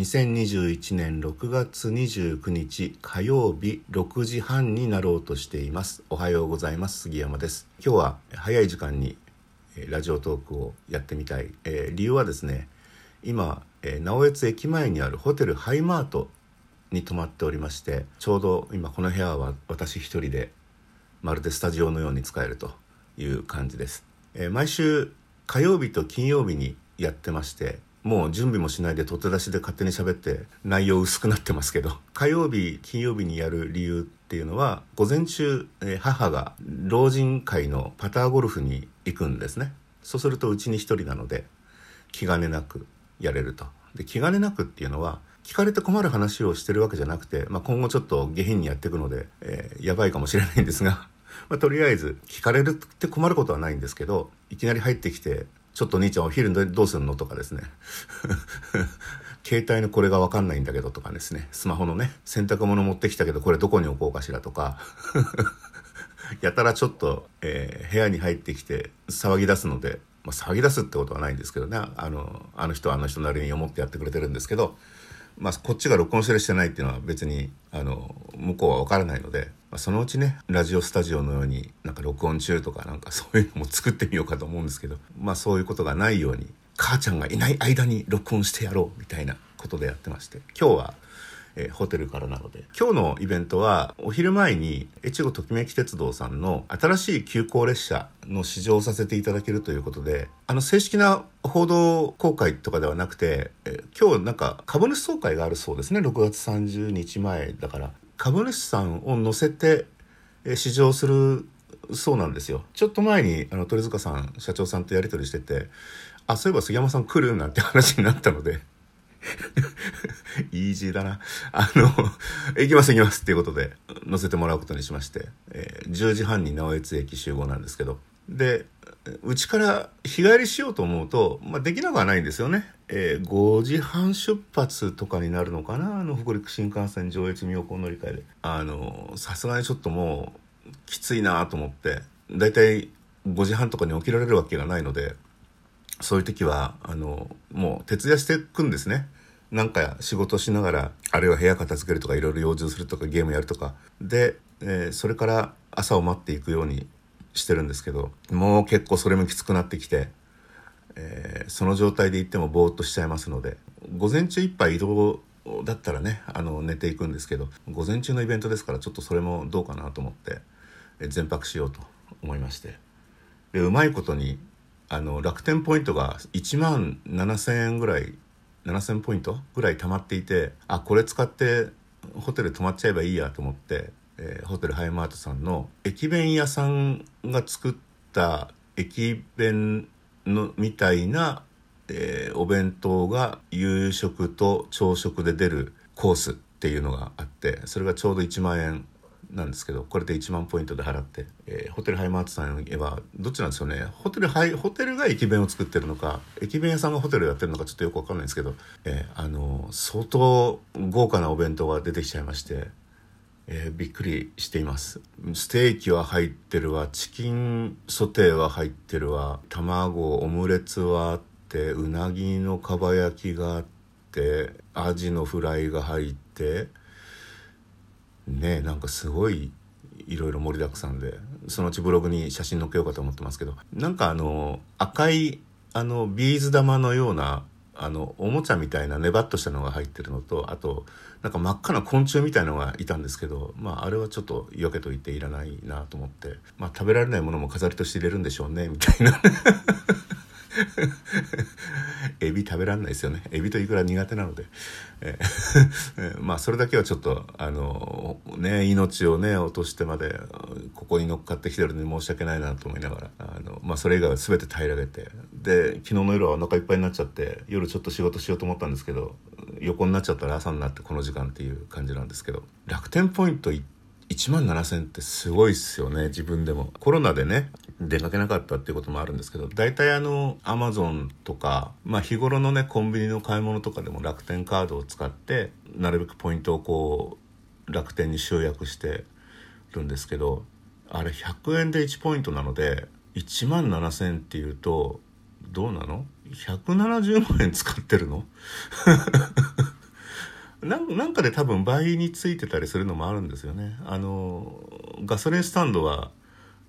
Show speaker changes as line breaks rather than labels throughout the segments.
2021年6月29日火曜日6時半になろうとしています。おはようございます。杉山です。今日は早い時間にラジオトークをやってみたい、えー、理由はですね今、えー、直江津駅前にあるホテルハイマートに泊まっておりましてちょうど今この部屋は私一人でまるでスタジオのように使えるという感じです、えー、毎週火曜日と金曜日にやってましてもう準備もしないで取って出しで勝手に喋って内容薄くなってますけど 火曜日金曜日にやる理由っていうのは午前中、え母が老人会のパターゴルフに行くんですね。そうするとうちに一人なので気兼ねなくやれると。で気兼ねなくっていうのは聞かれて困る話をしてるわけじゃなくて、まあ、今後ちょっと下品にやっていくので、えー、やばいかもしれないんですが、まあ、とりあえず聞かれるって困ることはないんですけどいきなり入ってきてちょっと兄ちゃんお昼どうすんの？とかですね。携帯のこれが分かんないんだけどとかですね。スマホのね。洗濯物持ってきたけどこれどこに置こうかしらとか。やたらちょっと、えー、部屋に入ってきて騒ぎ出すので、まあ、騒ぎ出すってことはないんですけどね。あのあの人はあの人なりに思ってやってくれてるんですけど、まあ、こっちが録音してるしてないっていうのは別にあの向こうは分からないので。まあ、そのうちねラジオスタジオのようになんか録音中とかなんかそういうのも作ってみようかと思うんですけどまあそういうことがないように母ちゃんがいない間に録音してやろうみたいなことでやってまして今日は、えー、ホテルからなので今日のイベントはお昼前に越後ときめき鉄道さんの新しい急行列車の試乗させていただけるということであの正式な報道公開とかではなくて、えー、今日なんか株主総会があるそうですね。6月30日前だから。株主さんを乗せて試乗するそうなんですよ。ちょっと前にあの鳥塚さん社長さんとやり取りしててあそういえば杉山さん来るなんて話になったので イージーだな。あの、行きます行きますっていうことで乗せてもらうことにしまして、えー、10時半に直江津駅集合なんですけど、で、うちから日帰りしようと思うと、まあ、できなくはないんですよね。えー、5時半出発とかになるのかな？あの北陸新幹線上越妙高乗り換えで。あの、さすがにちょっともうきついなと思って、だいたい5時半とかに起きられるわけがないので、そういう時は、あの、もう徹夜していくんですね。なんか仕事しながら、あるいは部屋片付けるとか、いろいろ用事するとか、ゲームやるとか。で、えー、それから朝を待っていくようにしてるんですけどもう結構それもきつくなってきて、えー、その状態で行ってもぼーっとしちゃいますので午前中いっぱい移動だったらねあの寝ていくんですけど午前中のイベントですからちょっとそれもどうかなと思って、えー、全泊しようと思いまして。でうまいことにあの楽天ポイントが1万7,000円ぐらい7,000ポイントぐらい貯まっていてあこれ使ってホテル泊まっちゃえばいいやと思ってえー、ホテルハイマートさんの駅弁屋さんが作った駅弁のみたいな、えー、お弁当が夕食と朝食で出るコースっていうのがあってそれがちょうど1万円なんですけどこれで1万ポイントで払って、えー、ホテルハイマートさんはどっちなんですよね。ホテルハイホテルが駅弁を作ってるのか駅弁屋さんがホテルやってるのかちょっとよく分かんないんですけど、えー、あの相当豪華なお弁当が出てきちゃいましてえー、びっくりしています。ステーキは入ってるわ。チキンソテーは入ってるわ。卵オムレツはあってうなぎのかば焼きがあってアジのフライが入ってねなんかすごいいろいろ盛りだくさんでそのうちブログに写真載っけようかと思ってますけど。なんかあの赤いあのビーズ玉のようなあのおもちゃみたいなネバッとしたのが入ってるのとあとなんか真っ赤な昆虫みたいのがいたんですけど、まあ、あれはちょっと避けといていらないなと思って、まあ、食べられないものも飾りとして入れるんでしょうねみたいな。ビ食べらんないですよね。エビとイクラ苦手なので、え、まあそれだけはちょっとあのね命をね落としてまでここに乗っかってきてるのに申し訳ないなと思いながらあの、まあ、それ以外は全て平らげて。で昨日の夜はお腹いっぱいになっちゃって夜ちょっと仕事しようと思ったんですけど横になっちゃったら朝になってこの時間っていう感じなんですけど楽天ポイント1万7000ってすごいっすよね自分でも。コロナでね出かけなかったっていうこともあるんですけど大体あのアマゾンとか、まあ、日頃のねコンビニの買い物とかでも楽天カードを使ってなるべくポイントをこう楽天に集約してるんですけどあれ100円で1ポイントなので1万7000っていうとどうなの ?170 万円使ってるの？なんなんかで多分倍についてたりするのもあるんですよねあのガソリンスタンドは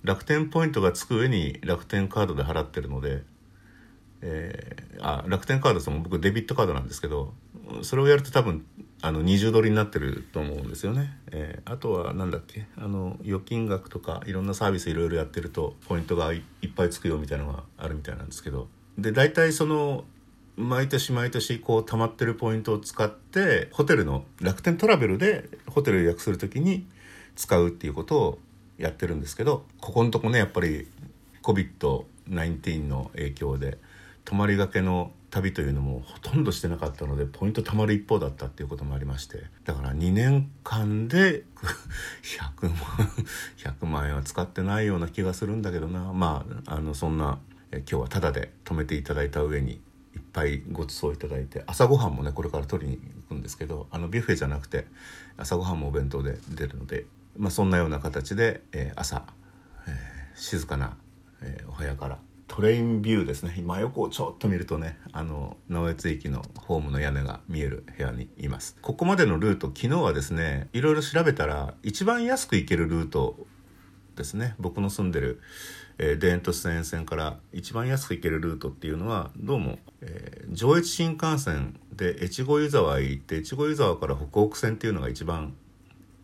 楽天ポイントがつく上に楽天カードで払ってるので、えー、あ楽天カードその僕デビットカードなんですけどそれをやると多分あの二重取りになってると思うんですよね、えー、あとは何だっけあの預金額とかいろんなサービスいろいろやってるとポイントがいっぱいつくよみたいなのがあるみたいなんですけど。で大体その毎年毎年こう溜まってるポイントを使ってホテルの楽天トラベルでホテル予約する時に使うっていうことをやってるんですけどここのとこねやっぱり COVID-19 の影響で泊まりがけの旅というのもほとんどしてなかったのでポイント貯まる一方だったっていうこともありましてだから2年間で 100万100万円は使ってないような気がするんだけどな。まああのそんな今日はタダで泊めていただいた上にいっぱいご馳走いただいて朝ごはんもねこれから取りに行くんですけどあのビュッフェじゃなくて朝ごはんもお弁当で出るので、まあ、そんなような形で、えー、朝、えー、静かな、えー、お部屋からトレインビューですね。真横をちょっと見るとねあの直江津駅のホームの屋根が見える部屋にいます。ここまでのルート昨日はですねいろいろ調べたら一番安く行けるルートですね。僕の住んでる、えー、田園都市線沿線から一番安く行けるルートっていうのはどうも、えー、上越新幹線で越後湯沢へ行って越後湯沢から北北線っていうのが一番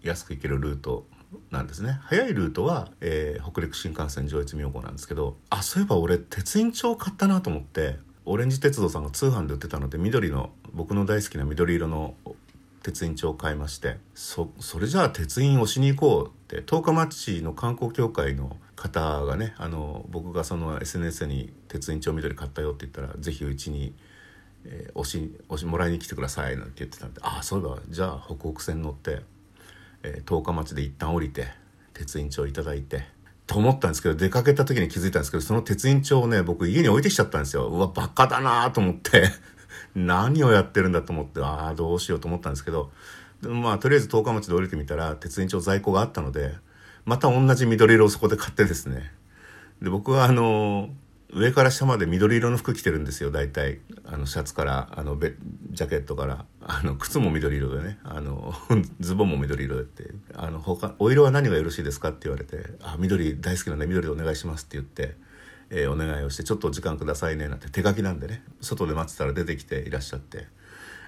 安く行けるルートなんですね。早いルートは、えー、北陸新幹線上越妙高なんですけどあそういえば俺鉄印帳買ったなと思ってオレンジ鉄道さんが通販で売ってたので緑の僕の大好きな緑色の鉄印帳を買いましてそそれじゃあ鉄印押しに行こうって十日町の観光協会の方がねあの僕がその SNS に鉄印帳緑買ったよって言ったら是非うちに、えー、押し押しもらいに来てくださいなんて言ってたんでああそういえばじゃあ北北線乗ってえー、十日町で一旦降りて鉄印帳いただいてと思ったんですけど出かけた時に気づいたんですけどその鉄印帳をね僕家に置いてきちゃったんですよ。うわバカだなと思って。何をやってるんだと思ってああどうしようと思ったんですけど。でまあとりあえず十日町で降りてみたら鉄印帳在庫があったのでまた同じ緑色をそこで買ってですね。で僕はあのー上から下まで緑色の服着てるんですよ。大体。あのシャツからあのベジャケットから。あの靴も緑色でね。あの ズボンも緑色でって。あの他お色は何がよろしいですかって言われて「あ緑大好きなんで緑でお願いします」って言って、えー、お願いをして「ちょっとお時間くださいね」なんて手書きなんでね。外で待ってたら出てきていらっしゃって。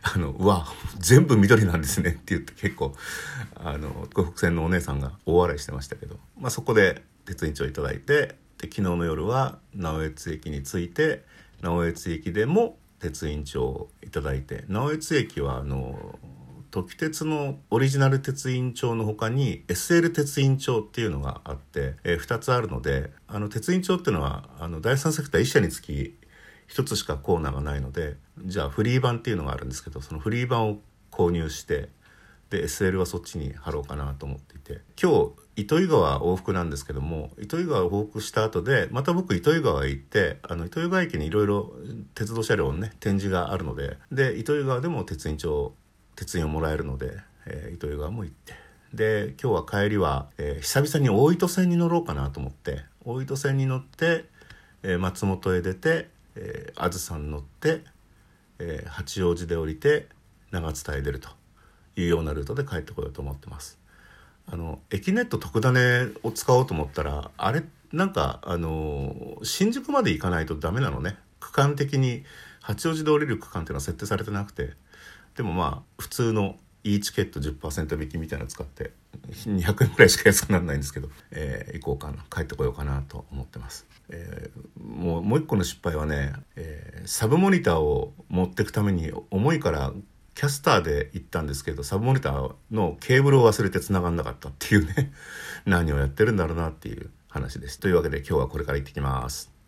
あのうわ全部緑なんですねって言って結構あの北線のお姉さんが大笑いしてましたけど、まあ、そこで鉄印帳いただいてで昨日の夜は直江津駅に着いて直江津駅でも鉄印帳をいただいて直江津駅はあの時鉄のオリジナル鉄印帳の他に SL 鉄印帳っていうのがあって、えー、2つあるのであの鉄印帳っていうのはあの第三セクター1社につき1つしかコーナーがないのでじゃあフリー版っていうのがあるんですけどそのフリー版を購入してで SL はそっちに貼ろうかなと思っていて。今日糸魚川往復なんですけども糸魚川往復した後でまた僕糸魚川へ行ってあの糸魚川駅にいろいろ鉄道車両のね展示があるのでで糸魚川でも鉄印帳鉄印をもらえるので、えー、糸魚川も行って。で今日は帰りは、えー、久々に大糸線に乗ろうかなと思って大糸線に乗って、えー、松本へ出て、えー、あずさん乗って、えー、八王子で降りて長津田へ出ると。いうようなルートで帰ってこようと思ってます。あの駅ネット特ダネを使おうと思ったらあれなんかあの新宿まで行かないとダメなのね。区間的に八王子で降りる区間っていうのは設定されてなくて。でもまあ普通の e チケット10%引きみたいなの使って200円ぐらいしか安くならないんですけど、えー、行こうかな帰ってこようかなと思ってます、えー、もうもう一個の失敗はね、えー、サブモニターを持ってくために重いからキャスターで行ったんですけどサブモニターのケーブルを忘れて繋がんなかったっていうね。何をやってるんだろうなっていう話です。というわけで今日はこれから行ってきます。